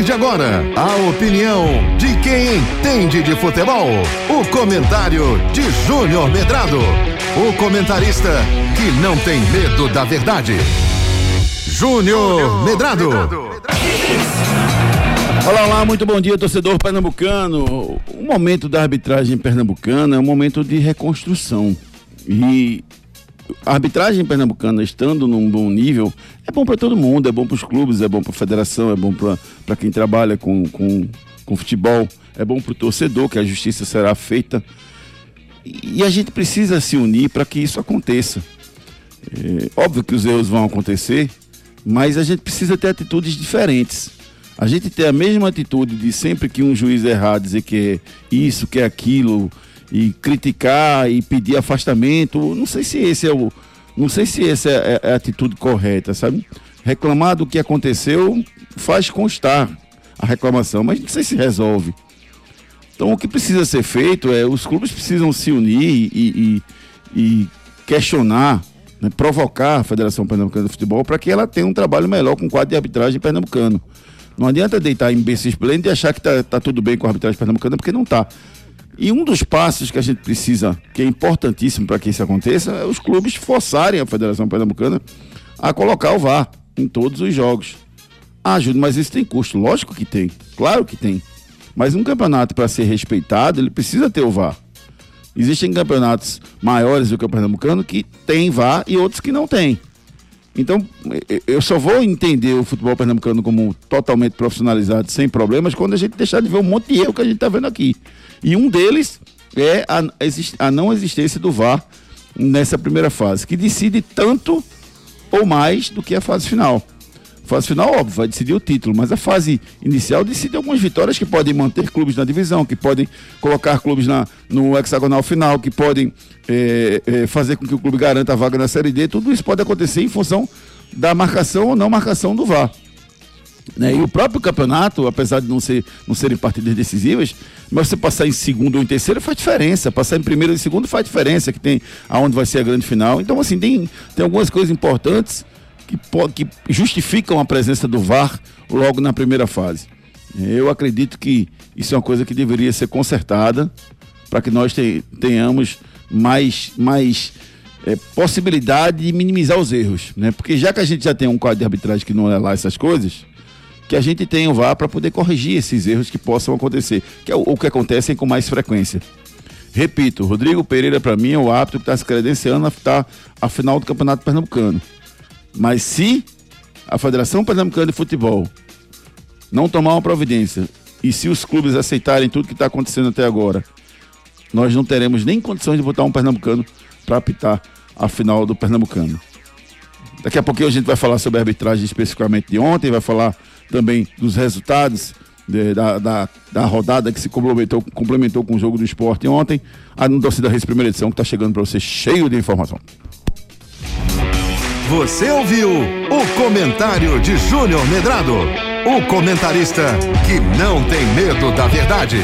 partir de agora, a opinião de quem entende de futebol. O comentário de Júnior Medrado. O comentarista que não tem medo da verdade. Júnior Medrado. Olá, olá, muito bom dia, torcedor pernambucano. O momento da arbitragem pernambucana é um momento de reconstrução. E a arbitragem pernambucana estando num bom nível é bom para todo mundo, é bom para os clubes, é bom para a federação, é bom para quem trabalha com, com, com futebol, é bom para o torcedor que a justiça será feita. E a gente precisa se unir para que isso aconteça. É, óbvio que os erros vão acontecer, mas a gente precisa ter atitudes diferentes. A gente ter a mesma atitude de sempre que um juiz errar, dizer que é isso, que é aquilo, e criticar e pedir afastamento. Não sei se esse é o. Não sei se essa é, é a atitude correta, sabe? Reclamar do que aconteceu faz constar a reclamação, mas não sei se resolve. Então o que precisa ser feito é os clubes precisam se unir e, e, e questionar, né, provocar a Federação Pernambucana de Futebol para que ela tenha um trabalho melhor com o quadro de arbitragem pernambucano. Não adianta deitar em berço esplêndido e achar que está tá tudo bem com a arbitragem pernambucana, porque não está. E um dos passos que a gente precisa, que é importantíssimo para que isso aconteça, é os clubes forçarem a Federação Pernambucana a colocar o VAR em todos os jogos. Ah, Júlio, mas isso tem custo. Lógico que tem. Claro que tem. Mas um campeonato, para ser respeitado, ele precisa ter o VAR. Existem campeonatos maiores do que o Pernambucano que tem VAR e outros que não têm. Então, eu só vou entender o futebol pernambucano como totalmente profissionalizado, sem problemas, quando a gente deixar de ver um monte de erro que a gente está vendo aqui. E um deles é a, a não existência do VAR nessa primeira fase, que decide tanto ou mais do que a fase final. Fase final, óbvio, vai decidir o título, mas a fase inicial decide algumas vitórias que podem manter clubes na divisão, que podem colocar clubes na, no hexagonal final, que podem é, é, fazer com que o clube garanta a vaga na Série D. Tudo isso pode acontecer em função da marcação ou não marcação do VAR. Né? E o próprio campeonato, apesar de não, ser, não serem partidas decisivas, mas você passar em segundo ou em terceiro faz diferença. Passar em primeiro ou em segundo faz diferença, que tem aonde vai ser a grande final. Então, assim, tem, tem algumas coisas importantes que, que justificam a presença do VAR logo na primeira fase. Eu acredito que isso é uma coisa que deveria ser consertada para que nós te, tenhamos mais, mais é, possibilidade de minimizar os erros, né? Porque já que a gente já tem um quadro de arbitragem que não é lá essas coisas, que a gente tenha o VAR para poder corrigir esses erros que possam acontecer, que é o, o que acontecem com mais frequência. Repito, Rodrigo Pereira para mim é o árbitro que está se credenciando a estar a final do Campeonato Pernambucano. Mas se a Federação Pernambucana de Futebol não tomar uma providência e se os clubes aceitarem tudo que está acontecendo até agora, nós não teremos nem condições de botar um pernambucano para apitar a final do Pernambucano. Daqui a pouquinho a gente vai falar sobre a arbitragem especificamente de ontem, vai falar também dos resultados de, da, da, da, rodada que se complementou, complementou com o jogo do esporte ontem. A Torcida Reis primeira edição que está chegando para você cheio de informação. Você ouviu o comentário de Júnior Medrado, o comentarista que não tem medo da verdade.